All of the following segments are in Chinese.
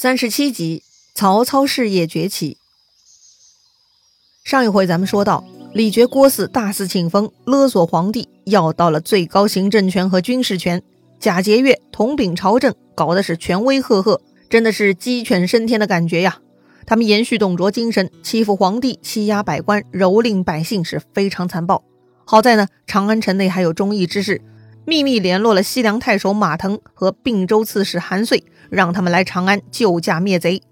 三十七集，曹操事业崛起。上一回咱们说到，李傕郭汜大肆庆封，勒索皇帝，要到了最高行政权和军事权。贾节钺统秉朝政，搞的是权威赫赫，真的是鸡犬升天的感觉呀。他们延续董卓精神，欺负皇帝，欺压百官，蹂躏百姓，是非常残暴。好在呢，长安城内还有忠义之士。秘密联络了西凉太守马腾和并州刺史韩遂，让他们来长安救驾灭贼。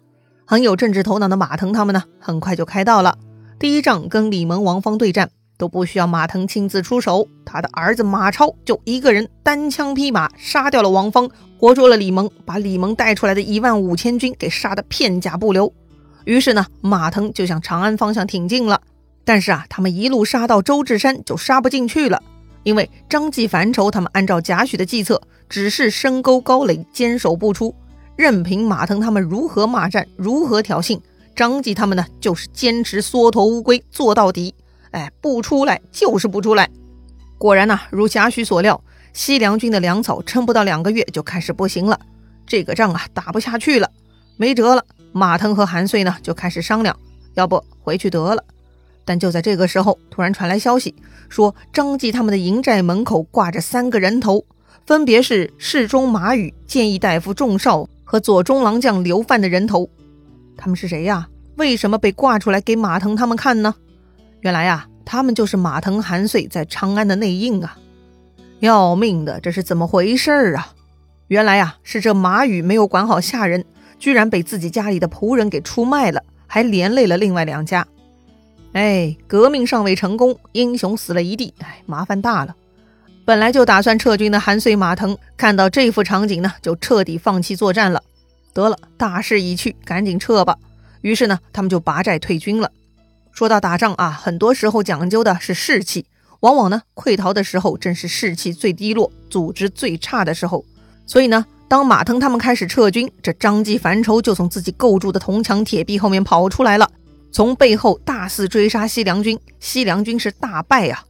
很有政治头脑的马腾他们呢，很快就开到了。第一仗跟李蒙、王方对战，都不需要马腾亲自出手，他的儿子马超就一个人单枪匹马杀掉了王方，活捉了李蒙，把李蒙带出来的一万五千军给杀得片甲不留。于是呢，马腾就向长安方向挺进了。但是啊，他们一路杀到周至山，就杀不进去了。因为张继、烦愁他们按照贾诩的计策，只是深沟高垒，坚守不出，任凭马腾他们如何骂战，如何挑衅，张继他们呢，就是坚持缩头乌龟做到底。哎，不出来就是不出来。果然呢，如贾诩所料，西凉军的粮草撑不到两个月就开始不行了，这个仗啊打不下去了，没辙了。马腾和韩遂呢就开始商量，要不回去得了。但就在这个时候，突然传来消息，说张继他们的营寨门口挂着三个人头，分别是侍中马宇、谏议大夫仲绍和左中郎将刘范的人头。他们是谁呀？为什么被挂出来给马腾他们看呢？原来呀，他们就是马腾、韩遂在长安的内应啊！要命的，这是怎么回事啊？原来呀，是这马宇没有管好下人，居然被自己家里的仆人给出卖了，还连累了另外两家。哎，革命尚未成功，英雄死了一地，哎，麻烦大了。本来就打算撤军的韩遂、马腾，看到这幅场景呢，就彻底放弃作战了。得了，大势已去，赶紧撤吧。于是呢，他们就拔寨退军了。说到打仗啊，很多时候讲究的是士气，往往呢，溃逃的时候正是士气最低落、组织最差的时候。所以呢，当马腾他们开始撤军，这张继、樊稠就从自己构筑的铜墙铁壁后面跑出来了。从背后大肆追杀西凉军，西凉军是大败呀。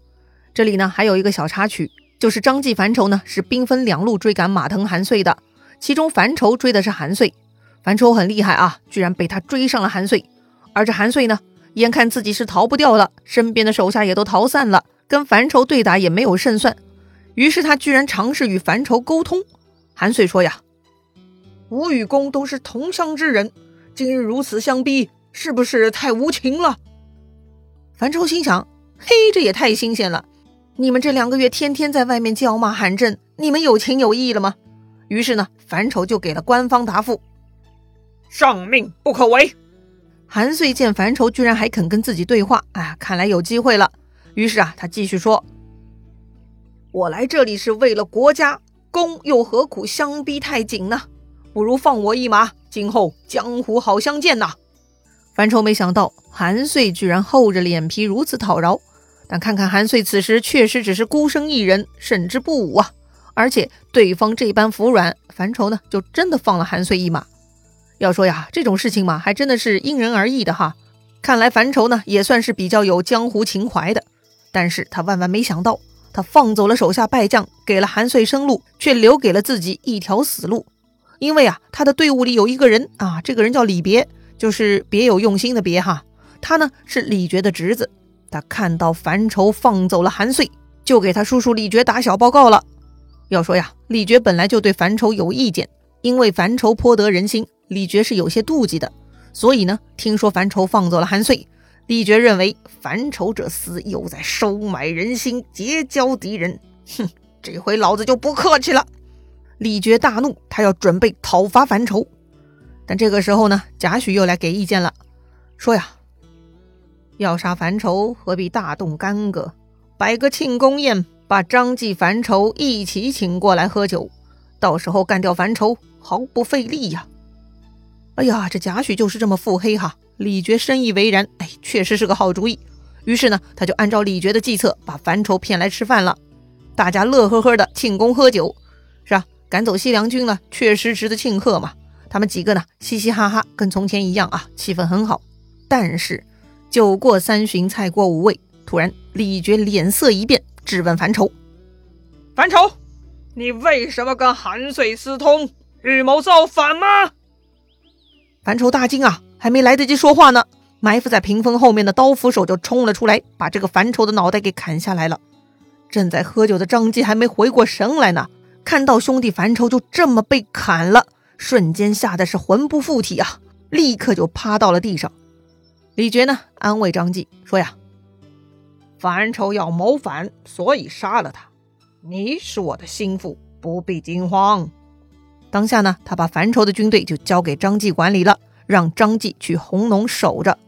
这里呢还有一个小插曲，就是张继、樊稠呢是兵分两路追赶马腾、韩遂的。其中樊稠追的是韩遂，樊稠很厉害啊，居然被他追上了韩遂。而这韩遂呢，眼看自己是逃不掉了，身边的手下也都逃散了，跟樊稠对打也没有胜算，于是他居然尝试与樊稠沟通。韩遂说呀：“吾与公都是同乡之人，今日如此相逼。”是不是太无情了？樊稠心想：“嘿，这也太新鲜了！你们这两个月天天在外面叫骂韩正，你们有情有义了吗？”于是呢，樊稠就给了官方答复：“上命不可违。”韩遂见樊稠居然还肯跟自己对话，啊，看来有机会了。于是啊，他继续说：“我来这里是为了国家，公又何苦相逼太紧呢？不如放我一马，今后江湖好相见呐！”樊稠没想到韩遂居然厚着脸皮如此讨饶，但看看韩遂此时确实只是孤身一人，胜之不武啊！而且对方这般服软，樊稠呢就真的放了韩遂一马。要说呀，这种事情嘛，还真的是因人而异的哈。看来樊稠呢也算是比较有江湖情怀的，但是他万万没想到，他放走了手下败将，给了韩遂生路，却留给了自己一条死路。因为啊，他的队伍里有一个人啊，这个人叫李别。就是别有用心的别哈，他呢是李珏的侄子，他看到樊稠放走了韩遂，就给他叔叔李珏打小报告了。要说呀，李珏本来就对樊稠有意见，因为樊稠颇得人心，李珏是有些妒忌的。所以呢，听说樊稠放走了韩遂，李珏认为樊稠这厮又在收买人心，结交敌人。哼，这回老子就不客气了。李珏大怒，他要准备讨伐樊稠。但这个时候呢，贾诩又来给意见了，说呀，要杀樊稠，何必大动干戈，摆个庆功宴，把张继、樊稠一起请过来喝酒，到时候干掉樊稠，毫不费力呀。哎呀，这贾诩就是这么腹黑哈。李傕深以为然，哎，确实是个好主意。于是呢，他就按照李傕的计策，把樊稠骗来吃饭了，大家乐呵呵的庆功喝酒，是吧？赶走西凉军了，确实值得庆贺嘛。他们几个呢，嘻嘻哈哈，跟从前一样啊，气氛很好。但是酒过三巡，菜过五味，突然李觉脸色一变，质问樊稠：“樊稠，你为什么跟韩遂私通，预谋造反吗？”樊稠大惊啊，还没来得及说话呢，埋伏在屏风后面的刀斧手就冲了出来，把这个樊稠的脑袋给砍下来了。正在喝酒的张继还没回过神来呢，看到兄弟樊稠就这么被砍了，瞬间吓得是魂不附体啊，立刻就趴到了地上。李傕呢，安慰张继说呀：“樊稠要谋反，所以杀了他。你是我的心腹，不必惊慌。”当下呢，他把樊稠的军队就交给张继管理了，让张继去红农守着。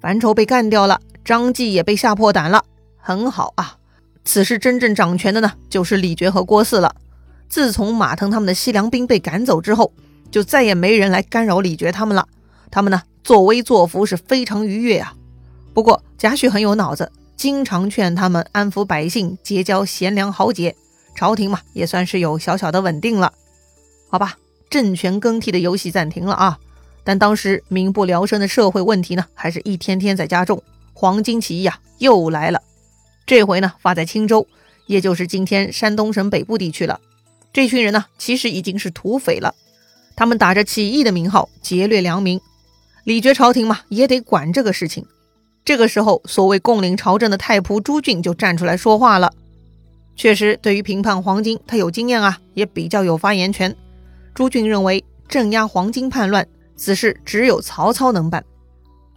樊稠被干掉了，张继也被吓破胆了。很好啊，此时真正掌权的呢，就是李傕和郭汜了。自从马腾他们的西凉兵被赶走之后，就再也没人来干扰李傕他们了。他们呢？作威作福是非常愉悦啊，不过贾诩很有脑子，经常劝他们安抚百姓，结交贤良豪杰，朝廷嘛也算是有小小的稳定了。好吧，政权更替的游戏暂停了啊，但当时民不聊生的社会问题呢，还是一天天在加重。黄巾起义啊又来了，这回呢发在青州，也就是今天山东省北部地区了。这群人呢其实已经是土匪了，他们打着起义的名号劫掠良民。李傕朝廷嘛，也得管这个事情。这个时候，所谓共领朝政的太仆朱俊就站出来说话了。确实，对于评判黄巾，他有经验啊，也比较有发言权。朱俊认为，镇压黄巾叛乱，此事只有曹操能办。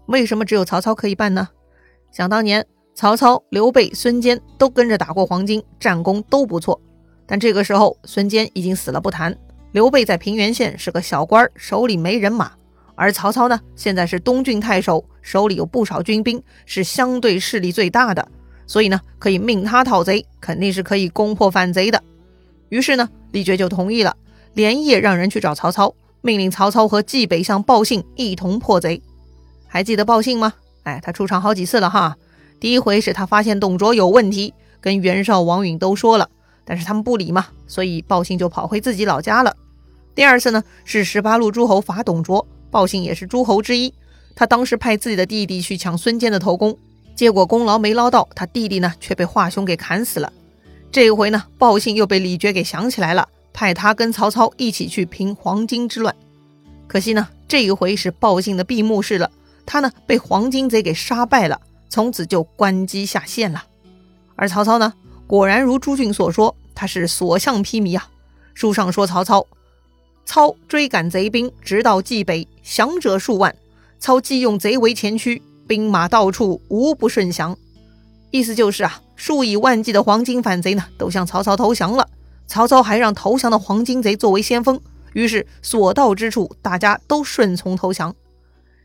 为什么只有曹操可以办呢？想当年，曹操、刘备、孙坚都跟着打过黄巾，战功都不错。但这个时候，孙坚已经死了不谈，刘备在平原县是个小官，手里没人马。而曹操呢，现在是东郡太守，手里有不少军兵，是相对势力最大的，所以呢，可以命他讨贼，肯定是可以攻破反贼的。于是呢，李傕就同意了，连夜让人去找曹操，命令曹操和冀北相报信一同破贼。还记得报信吗？哎，他出场好几次了哈。第一回是他发现董卓有问题，跟袁绍、王允都说了，但是他们不理嘛，所以报信就跑回自己老家了。第二次呢，是十八路诸侯伐董卓。报信也是诸侯之一，他当时派自己的弟弟去抢孙坚的头功，结果功劳没捞到，他弟弟呢却被华雄给砍死了。这一回呢，报信又被李傕给想起来了，派他跟曹操一起去平黄巾之乱。可惜呢，这一回是报信的闭幕式了，他呢被黄巾贼给杀败了，从此就关机下线了。而曹操呢，果然如朱俊所说，他是所向披靡啊。书上说曹操。操追赶贼兵，直到冀北，降者数万。操既用贼为前驱，兵马到处无不顺降。意思就是啊，数以万计的黄金反贼呢，都向曹操投降了。曹操还让投降的黄巾贼作为先锋，于是所到之处，大家都顺从投降。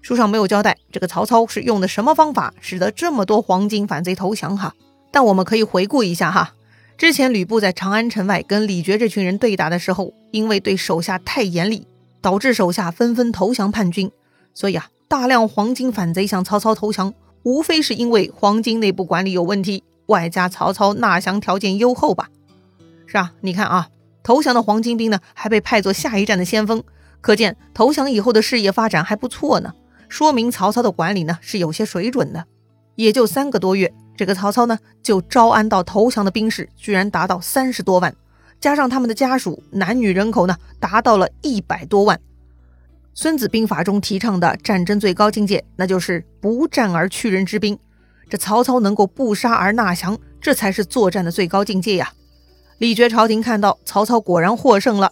书上没有交代这个曹操是用的什么方法，使得这么多黄金反贼投降哈。但我们可以回顾一下哈。之前吕布在长安城外跟李傕这群人对打的时候，因为对手下太严厉，导致手下纷纷投降叛军，所以啊，大量黄巾反贼向曹操投降，无非是因为黄巾内部管理有问题，外加曹操纳降条件优厚吧？是啊，你看啊，投降的黄巾兵呢，还被派作下一站的先锋，可见投降以后的事业发展还不错呢，说明曹操的管理呢是有些水准的，也就三个多月。这个曹操呢，就招安到投降的兵士，居然达到三十多万，加上他们的家属，男女人口呢，达到了一百多万。孙子兵法中提倡的战争最高境界，那就是不战而屈人之兵。这曹操能够不杀而纳降，这才是作战的最高境界呀！李傕朝廷看到曹操果然获胜了，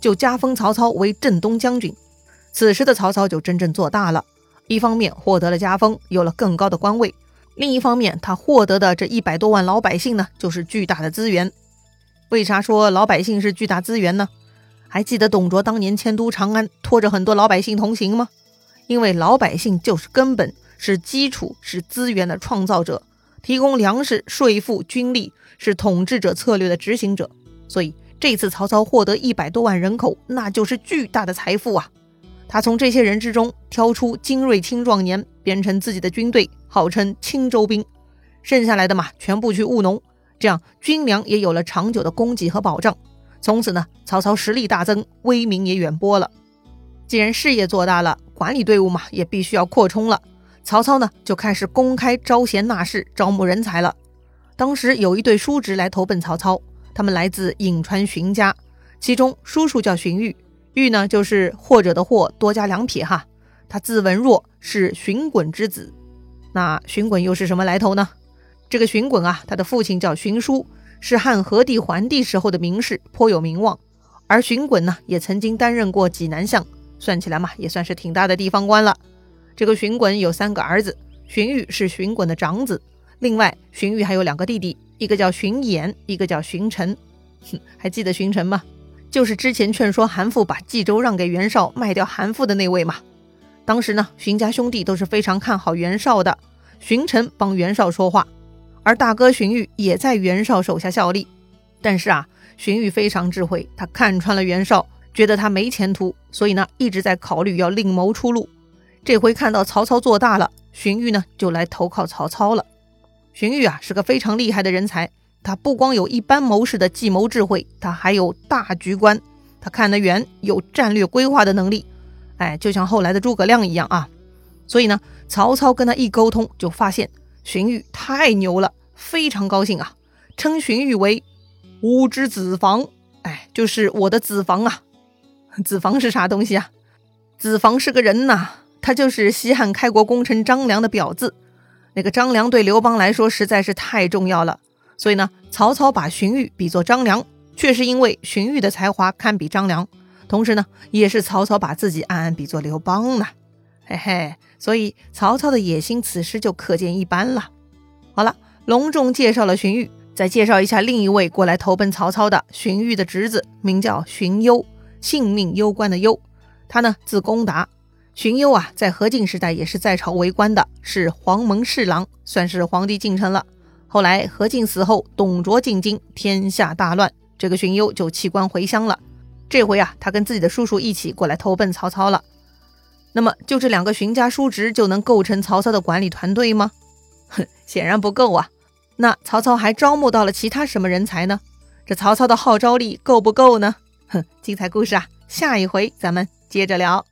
就加封曹操为镇东将军。此时的曹操就真正做大了，一方面获得了加封，有了更高的官位。另一方面，他获得的这一百多万老百姓呢，就是巨大的资源。为啥说老百姓是巨大资源呢？还记得董卓当年迁都长安，拖着很多老百姓同行吗？因为老百姓就是根本，是基础，是资源的创造者，提供粮食、税赋、军力，是统治者策略的执行者。所以这次曹操获得一百多万人口，那就是巨大的财富啊！他从这些人之中挑出精锐青壮年，编成自己的军队。号称青州兵，剩下来的嘛，全部去务农，这样军粮也有了长久的供给和保障。从此呢，曹操实力大增，威名也远播了。既然事业做大了，管理队伍嘛，也必须要扩充了。曹操呢，就开始公开招贤纳士，招募人才了。当时有一对叔侄来投奔曹操，他们来自颍川荀家，其中叔叔叫荀彧，彧呢就是或者的或，多加两撇哈。他字文若，是荀滚之子。那荀滚又是什么来头呢？这个荀滚啊，他的父亲叫荀叔，是汉和帝桓帝时候的名士，颇有名望。而荀滚呢，也曾经担任过济南相，算起来嘛，也算是挺大的地方官了。这个荀滚有三个儿子，荀彧是荀滚的长子，另外荀彧还有两个弟弟，一个叫荀衍，一个叫荀臣。哼，还记得荀臣吗？就是之前劝说韩馥把冀州让给袁绍，卖掉韩馥的那位嘛。当时呢，荀家兄弟都是非常看好袁绍的。荀臣帮袁绍说话，而大哥荀彧也在袁绍手下效力。但是啊，荀彧非常智慧，他看穿了袁绍，觉得他没前途，所以呢，一直在考虑要另谋出路。这回看到曹操做大了，荀彧呢就来投靠曹操了。荀彧啊是个非常厉害的人才，他不光有一般谋士的计谋智慧，他还有大局观，他看得远，有战略规划的能力。哎，就像后来的诸葛亮一样啊，所以呢，曹操跟他一沟通，就发现荀彧太牛了，非常高兴啊，称荀彧为“吾之子房”，哎，就是我的子房啊。子房是啥东西啊？子房是个人呐，他就是西汉开国功臣张良的表字。那个张良对刘邦来说实在是太重要了，所以呢，曹操把荀彧比作张良，却是因为荀彧的才华堪比张良。同时呢，也是曹操把自己暗暗比作刘邦呢，嘿嘿，所以曹操的野心此时就可见一斑了。好了，隆重介绍了荀彧，再介绍一下另一位过来投奔曹操的荀彧的侄子，名叫荀攸，性命攸关的攸。他呢字公达，荀攸啊，在何进时代也是在朝为官的，是黄门侍郎，算是皇帝近臣了。后来何进死后，董卓进京，天下大乱，这个荀攸就弃官回乡了。这回啊，他跟自己的叔叔一起过来投奔曹操了。那么，就这两个荀家叔侄就能构成曹操的管理团队吗？哼，显然不够啊。那曹操还招募到了其他什么人才呢？这曹操的号召力够不够呢？哼，精彩故事啊，下一回咱们接着聊。